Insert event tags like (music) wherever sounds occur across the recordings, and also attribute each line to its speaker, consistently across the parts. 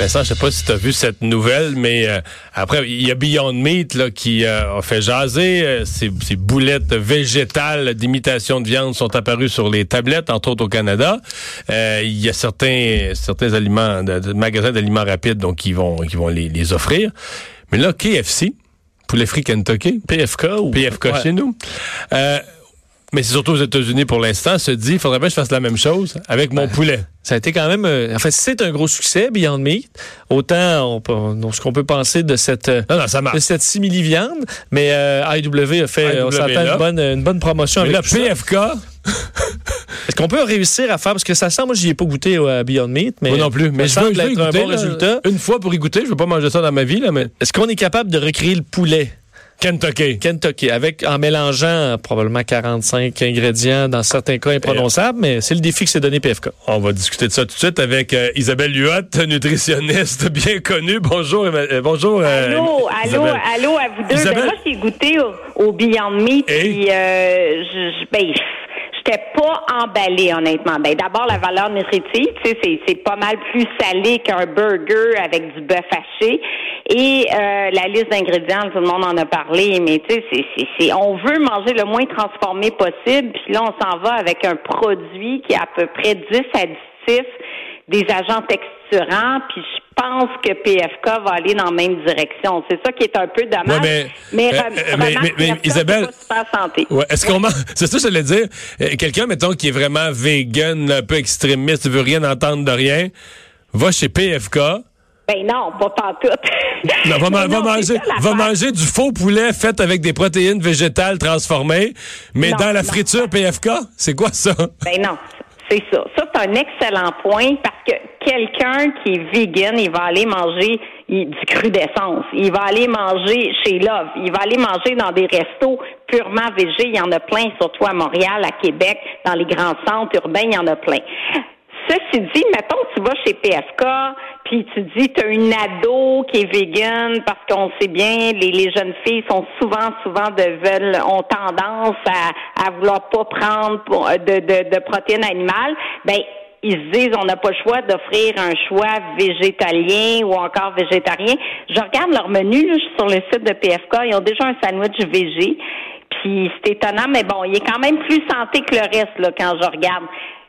Speaker 1: Mais ça, je sais pas si tu as vu cette nouvelle, mais euh, après, il y a Beyond Meat là, qui euh, a fait jaser. Euh, ces, ces, boulettes végétales d'imitation de viande sont apparues sur les tablettes, entre autres au Canada. Il y a certains certains aliments, de, de magasins d'aliments rapides, donc qui vont qui vont les, les, offrir. Mais là, KFC, poulet frit Kentucky,
Speaker 2: PFK ou
Speaker 1: PFK ouais. chez nous mais c'est surtout aux États-Unis pour l'instant, se dit, il faudrait bien que je fasse la même chose avec mon poulet.
Speaker 2: Ça a été quand même, euh, en fait, c'est un gros succès, Beyond Meat. Autant on, ce qu'on peut penser de cette,
Speaker 1: non, non, ça
Speaker 2: de cette simili-viande, mais euh, IW a fait, on s'entend, une bonne, une bonne promotion
Speaker 1: mais
Speaker 2: avec
Speaker 1: le PFK. (laughs)
Speaker 2: Est-ce qu'on peut réussir à faire, parce que ça sent, moi, j'y ai pas goûté au Beyond Meat, mais.
Speaker 1: Moi non plus. Mais
Speaker 2: je veux, je veux être un bon résultat.
Speaker 1: Une fois pour y goûter, je veux pas manger ça dans ma vie, là, mais.
Speaker 2: Est-ce qu'on est capable de recréer le poulet?
Speaker 1: Kentucky.
Speaker 2: Kentucky, avec en mélangeant probablement 45 ingrédients, dans certains cas imprononçables, mais c'est le défi que s'est donné PFK.
Speaker 1: On va discuter de ça tout de suite avec euh, Isabelle Luotte, nutritionniste (laughs) bien connue. Bonjour, euh, bonjour.
Speaker 3: Euh, allô, allô, allô à vous deux. Ben, moi, j'ai goûté au, au, Beyond Meat, puis je, ben, j'étais pas emballée, honnêtement. Ben, d'abord, la valeur nutritive, tu sais, c'est, c'est pas mal plus salé qu'un burger avec du bœuf haché. Et euh, la liste d'ingrédients, tout le monde en a parlé, mais tu sais, c'est, c'est, c'est, on veut manger le moins transformé possible, puis là, on s'en va avec un produit qui a à peu près 10 additifs, des agents texturants, puis je pense que PFK va aller dans la même direction. C'est ça qui est un peu dommage.
Speaker 1: Ouais, mais, mais, euh, mais, mais, Isabelle,
Speaker 3: santé.
Speaker 1: Ouais, est-ce qu'on c'est ça que j'allais dire. Euh, quelqu'un, mettons, qui est vraiment vegan, un peu extrémiste, veut rien entendre de rien, va chez PFK
Speaker 3: ben non, pas tout.
Speaker 1: non, va, (laughs) va, manger, va manger du faux poulet fait avec des protéines végétales transformées, mais dans la friture PFK? C'est quoi ça?
Speaker 3: Ben non, c'est ça. Ça, c'est un excellent point parce que quelqu'un qui est vegan, il va aller manger du cru d'essence. Il va aller manger chez Love. Il va aller manger dans des restos purement végés. Il y en a plein, surtout à Montréal, à Québec, dans les grands centres urbains, il y en a plein. Ceci dit, mettons que tu vas chez PFK, puis tu dis tu as une ado qui est vegan parce qu'on sait bien les, les jeunes filles sont souvent souvent de veulent ont tendance à, à vouloir pas prendre de, de, de protéines animales. Ben ils se disent on n'a pas le choix d'offrir un choix végétalien ou encore végétarien. Je regarde leur menu là, sur le site de PFK, ils ont déjà un sandwich végé. Puis c'est étonnant, mais bon, il est quand même plus santé que le reste là quand je regarde.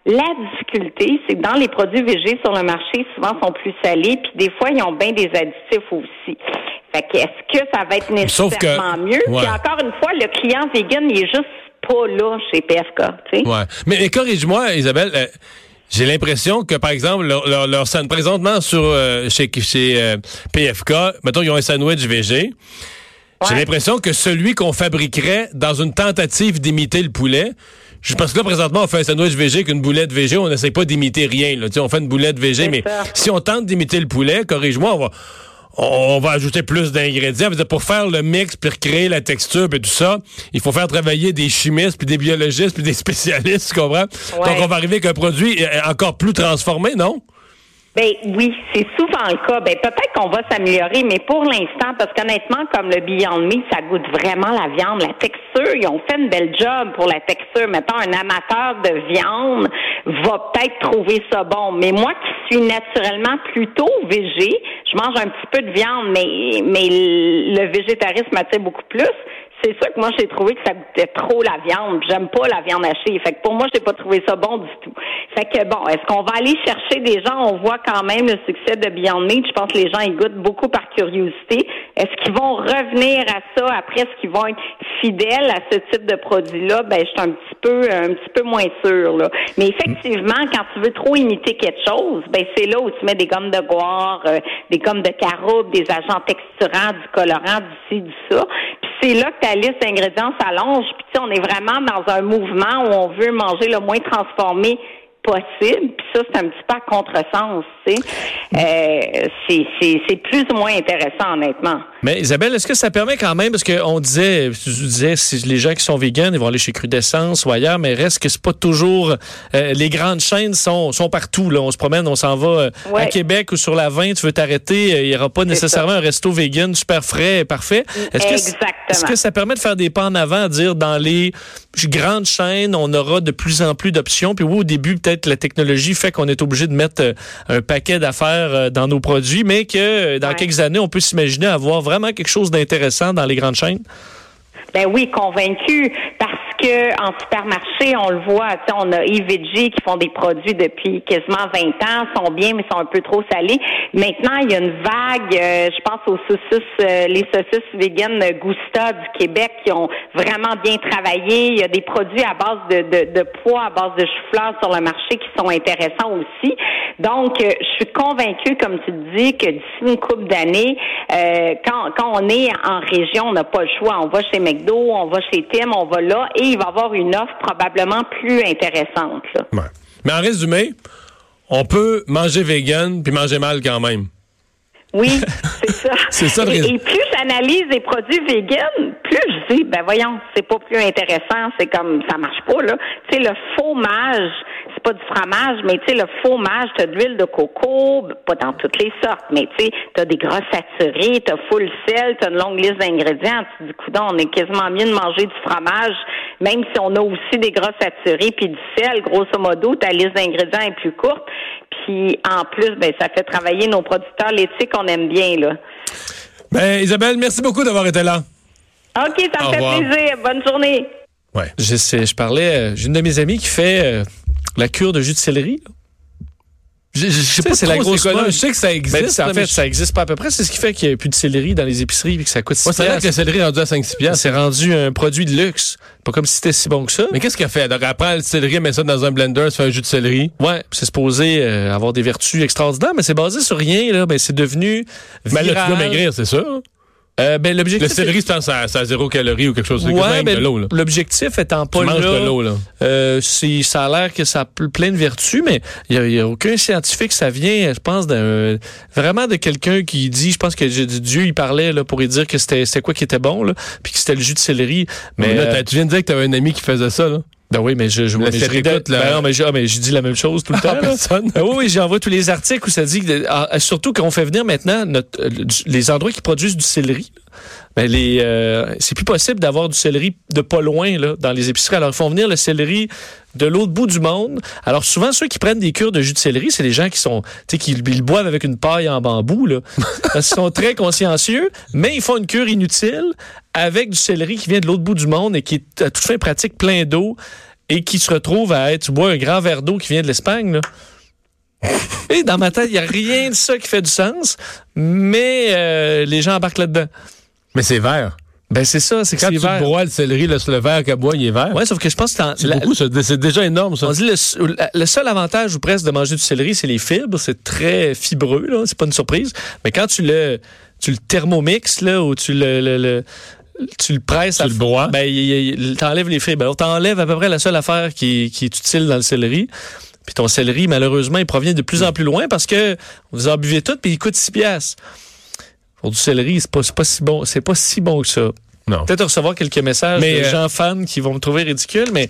Speaker 3: La difficulté, c'est que dans les produits végés sur le marché, souvent sont plus salés, puis des fois, ils ont bien des additifs aussi. Fait que est-ce que ça va être nécessairement mieux? Puis encore une fois, le client vegan, il est juste pas là chez PFK. Tu sais?
Speaker 1: Ouais. Mais, corrige-moi, Isabelle. Euh, j'ai l'impression que, par exemple, leur, leur, leur présentement sur euh, chez, chez euh, PFK, mettons, ils ont un sandwich végé. J'ai l'impression que celui qu'on fabriquerait dans une tentative d'imiter le poulet, je pense que là, présentement, on fait un sandwich végé avec une boulette végé. On n'essaie pas d'imiter rien. Là. on fait une boulette végé, mais si on tente d'imiter le poulet, corrige-moi, on va, on va ajouter plus d'ingrédients. Pour faire le mix, puis recréer la texture, et tout ça, il faut faire travailler des chimistes, puis des biologistes, puis des (laughs) spécialistes, tu comprends? Donc, on va arriver avec un produit encore plus transformé, non?
Speaker 3: Ben oui, c'est souvent le cas. Ben peut-être qu'on va s'améliorer, mais pour l'instant, parce qu'honnêtement, comme le Beyond Meat, ça goûte vraiment la viande, la texture. Ils ont fait une belle job pour la texture. Mettons, un amateur de viande va peut-être trouver ça bon. Mais moi qui suis naturellement plutôt végé, je mange un petit peu de viande, mais mais le végétarisme m'attire beaucoup plus c'est ça que moi j'ai trouvé que ça goûtait trop la viande. J'aime pas la viande hachée. Fait que pour moi, j'ai pas trouvé ça bon du tout. Fait que bon, est-ce qu'on va aller chercher des gens? On voit quand même le succès de Beyond Meat. Je pense que les gens y goûtent beaucoup par curiosité. Est-ce qu'ils vont revenir à ça après? Est-ce qu'ils vont être fidèles à ce type de produit-là? Ben, je suis un petit peu, un petit peu moins sûre, là. Mais effectivement, quand tu veux trop imiter quelque chose, ben, c'est là où tu mets des gommes de goire, euh, des gommes de caroube, des agents texturants, du colorant, du ci, du ça. Puis c'est là que ta liste d'ingrédients s'allonge. Puis on est vraiment dans un mouvement où on veut manger le moins transformé possible. Puis ça, c'est un petit peu à contresens, tu sais. Euh, c'est plus ou moins intéressant, honnêtement.
Speaker 2: Mais Isabelle, est-ce que ça permet quand même, parce qu'on disait, tu disais, si les gens qui sont véganes, ils vont aller chez Crudescence ou ailleurs, mais reste que c'est pas toujours, euh, les grandes chaînes sont, sont partout, là. On se promène, on s'en va euh, à Québec ou sur la 20, tu veux t'arrêter, il y aura pas nécessairement un resto vegan super frais et parfait.
Speaker 3: Est-ce que, est-ce
Speaker 2: que ça permet de faire des pas en avant, à dire dans les grandes chaînes, on aura de plus en plus d'options, puis oui, au début, peut-être peut-être la technologie fait qu'on est obligé de mettre euh, un paquet d'affaires euh, dans nos produits, mais que euh, dans
Speaker 3: Ouais.
Speaker 2: quelques années, on peut s'imaginer avoir vraiment quelque chose d'intéressant dans les grandes chaînes?
Speaker 3: Ben oui, convaincu, parce en supermarché, on le voit, on a EVG qui font des produits depuis quasiment 20 ans, sont bien, mais sont un peu trop salés. Maintenant, il y a une vague, euh, je pense aux saucisses, euh, les saucisses véganes Gusta du Québec qui ont vraiment bien travaillé. Il y a des produits à base de, de, de pois, à base de chou-fleur sur le marché qui sont intéressants aussi. Donc, euh, je suis convaincue, comme tu dis, que d'ici une couple d'années, euh, quand, quand on est en région, on n'a pas le choix. On va chez McDo, on va chez Tim, on va là, et il va y avoir une offre probablement plus intéressante. Là.
Speaker 1: Ouais. Mais en résumé, on peut manger vegan puis manger mal quand même.
Speaker 3: Oui, (laughs) c'est ça.
Speaker 1: C'est ça, le
Speaker 3: et, plus j'analyse les produits véganes, plus je dis, ben voyons, c'est pas plus intéressant, c'est comme ça marche pas là. Tu sais le fromage, c'est pas du fromage, mais tu sais le fromage, t'as de l'huile de coco, pas dans toutes les sortes, mais tu sais t'as des gras saturés, t'as full sel, t'as une longue liste d'ingrédients. Tu dis, coudonc, on est quasiment mieux de manger du fromage, même si on a aussi des gras saturés puis du sel. Grosso modo, ta liste d'ingrédients est plus courte. Puis en plus, ben ça fait travailler nos producteurs laitiers qu'on aime bien là.
Speaker 1: Ben, Isabelle, merci beaucoup d'avoir été là.
Speaker 3: OK, ça me fait plaisir. Bonne journée.
Speaker 1: Ouais.
Speaker 2: Je, sais, je parlais, euh, j'ai une de mes amies qui fait euh, la cure de jus de céleri. là.
Speaker 1: Je, je- je sais pas
Speaker 2: c'est la grosse mode.
Speaker 1: Je sais que ça existe.
Speaker 2: Ben, ça, en fait,
Speaker 1: je-
Speaker 2: ça existe pas à peu près. C'est ce qui fait qu'il n'y a plus de céleri dans les épiceries et que ça coûte 6
Speaker 1: Moi, c'est vrai que le céleri est rendu à 5-6 piastres.
Speaker 2: C'est rendu un produit de luxe. Pas comme si c'était si bon que ça.
Speaker 1: Mais qu'est-ce qu'elle fait? Donc, elle prend le céleri, elle met ça dans un blender, elle fait un jus de céleri.
Speaker 2: Ouais, c'est supposé euh, avoir des vertus extraordinaires, mais c'est basé sur rien. Là. Ben, c'est devenu
Speaker 1: Mais là, tu
Speaker 2: viral.
Speaker 1: dois maigrir, c'est sûr.
Speaker 2: Euh, ben, l'objectif,
Speaker 1: Le céleri, c'est a zéro calorie ou quelque chose.
Speaker 2: Ouais,
Speaker 1: quasiment
Speaker 2: ben,
Speaker 1: de l'eau,
Speaker 2: l'objectif étant pas
Speaker 1: Tu
Speaker 2: là,
Speaker 1: de l'eau, là.
Speaker 2: euh, ça a l'air que ça a ple- plein de vertus, mais il n'y a, aucun scientifique. Ça vient, je pense, d'un vraiment de quelqu'un qui dit, je pense que Dieu, il parlait là, pour lui dire que c'était quoi qui était bon, là, puis que c'était le jus de céleri. Mais,
Speaker 1: Mais là,
Speaker 2: euh,
Speaker 1: tu viens de dire que t'avais un ami qui faisait ça, là.
Speaker 2: Ben oui, mais je, je,
Speaker 1: Mais
Speaker 2: mais je
Speaker 1: là.
Speaker 2: Ben non, mais je, ah, mais je dis la même chose tout le temps.
Speaker 1: Ah,
Speaker 2: là.
Speaker 1: personne.
Speaker 2: Ben oui, oui, j'envoie tous les articles où ça dit que, ah, surtout qu'on fait venir maintenant notre, euh, les endroits qui produisent du céleri. Ben les, euh, c'est plus possible d'avoir du céleri de pas loin là, dans les épiceries. Alors ils font venir le céleri de l'autre bout du monde. Alors souvent ceux qui prennent des cures de jus de céleri, c'est les gens qui sont, tu sais, qui ils le boivent avec une paille en bambou là. (laughs) Parce qu'ils sont très consciencieux, mais ils font une cure inutile avec du céleri qui vient de l'autre bout du monde et qui est à toute fin pratique plein d'eau et qui se retrouve à être, tu bois un grand verre d'eau qui vient de l'Espagne, là. (laughs) Et dans ma tête, il n'y a rien de ça qui fait du sens, mais euh, les gens embarquent là-dedans.
Speaker 1: Mais c'est vert.
Speaker 2: Ben c'est ça, c'est que
Speaker 1: Quand
Speaker 2: c'est
Speaker 1: tu
Speaker 2: vert.
Speaker 1: broies le céleri, le, le verre qu'elle boit, il est vert.
Speaker 2: Ouais, sauf que je pense que c'est
Speaker 1: beaucoup, c'est déjà énorme, ça.
Speaker 2: on dit le, le seul avantage ou presque de manger du céleri, c'est les fibres. C'est très fibreux, là. C'est pas une surprise. Mais quand tu le, tu le thermomixes, là, ou tu le, le- le- tu le presses,
Speaker 1: Tu
Speaker 2: à-
Speaker 1: le bois.
Speaker 2: ben, t'enlèves les fibres. Alors, t'enlèves à peu près la seule affaire qui, qui est utile dans le céleri. Puis ton céleri, malheureusement, il provient de plus en plus loin parce que vous en buvez tout, puis il coûte 6 piastres. Pour du céleri, c'est pas, pas si bon, c'est pas si bon que ça. Peut-être recevoir quelques messages
Speaker 1: Mais,
Speaker 2: de
Speaker 1: euh,
Speaker 2: gens fans qui vont me trouver ridicule, mais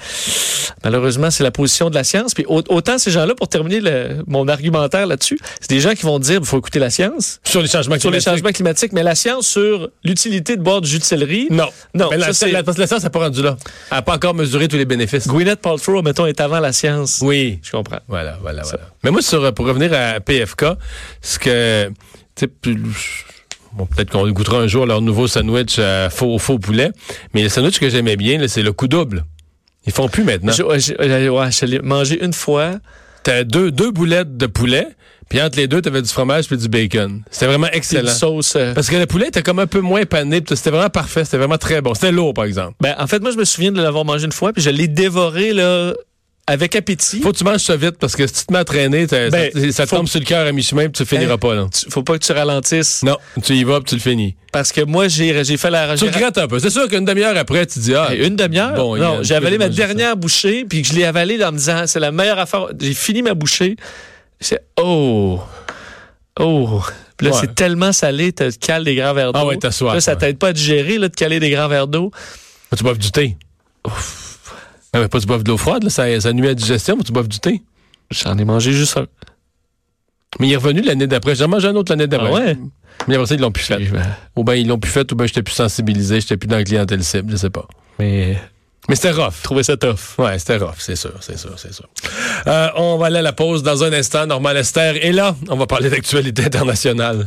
Speaker 2: malheureusement, c'est la position de la science. Puis au- autant ces gens-là, pour terminer le- mon argumentaire là-dessus, c'est des gens qui vont dire il faut écouter la science
Speaker 1: Sur les changements
Speaker 2: sur les
Speaker 1: climatiques.
Speaker 2: changements climatiques, mais la science sur l'utilité de boire du jus de céleri.
Speaker 1: Non.
Speaker 2: Non,
Speaker 1: Mais la,
Speaker 2: ça,
Speaker 1: science n'a pas rendu là. Elle n'a pas encore mesuré tous les bénéfices.
Speaker 2: Gwyneth Paltrow, mettons, est avant la science.
Speaker 1: Oui.
Speaker 2: Je comprends.
Speaker 1: Voilà, voilà, voilà. Mais moi, sur, pour revenir à PFK, ce que, tu sais, bon, peut-être qu'on goûtera un jour leur nouveau sandwich euh, faux, faux poulet, mais le sandwich que j'aimais bien, c'est le coup double. Ils font plus maintenant.
Speaker 2: Je, ouais, mangé une fois.
Speaker 1: T'as deux, deux boulettes de poulet, puis entre les deux, t'avais du fromage puis du bacon. C'était vraiment
Speaker 2: une
Speaker 1: excellent.
Speaker 2: sauce. euh,
Speaker 1: Parce que le poulet était comme un peu moins pané, c'était vraiment parfait, c'était vraiment très bon. C'était lourd, par exemple.
Speaker 2: Ben, en fait, moi, je me souviens de l'avoir mangé une fois, puis je l'ai dévoré là, avec appétit.
Speaker 1: Faut que tu manges ça vite, parce que si tu te mets à traîner,
Speaker 2: Ben,
Speaker 1: ça, ça
Speaker 2: faut-
Speaker 1: tombe sur le cœur à mi-chemin, puis tu finiras
Speaker 2: Hein?
Speaker 1: pas, là.
Speaker 2: Tu- Faut pas que tu ralentisses.
Speaker 1: Non, tu y vas, puis tu le finis.
Speaker 2: Parce que moi, j'ai j'ai fait la.
Speaker 1: Tu regrettes un peu. C'est sûr qu'une demi-heure après, tu dis, ah,
Speaker 2: Hey, Une demi-heure?
Speaker 1: Bon,
Speaker 2: non, j'ai avalé ma
Speaker 1: ça.
Speaker 2: dernière bouchée, puis que je l'ai avalée en me disant, c'est la meilleure affaire. J'ai fini ma bouchée. C'est, oh, oh. Puis là,
Speaker 1: Ouais.
Speaker 2: c'est tellement salé, tu cales des grands verres d'eau.
Speaker 1: Ah ouais, t'as soif,
Speaker 2: Là, ça
Speaker 1: ouais.
Speaker 2: t'aide pas à digérer, là, de caler des grands verres d'eau.
Speaker 1: tu boives du thé. Ah, mais pas tu boives de l'eau froide, là, ça, ça nuit à la digestion, mais tu boives du thé?
Speaker 2: J'en ai mangé juste un.
Speaker 1: Mais il est revenu l'année d'après. J'en mangé un autre l'année d'après.
Speaker 2: Ah ouais?
Speaker 1: Mais après ça, ils l'ont plus fait.
Speaker 2: Ben,
Speaker 1: Ou bien ils l'ont plus fait, ou bien j'étais plus sensibilisé, j'étais plus dans la clientèle cible, je sais pas.
Speaker 2: Mais
Speaker 1: Mais c'était rough.
Speaker 2: Trouver ça tough.
Speaker 1: Ouais, c'était rough, c'est sûr, c'est sûr, c'est sûr. Euh, on va aller à la pause dans un instant. Normal Esther. Et là, on va parler d'actualité internationale.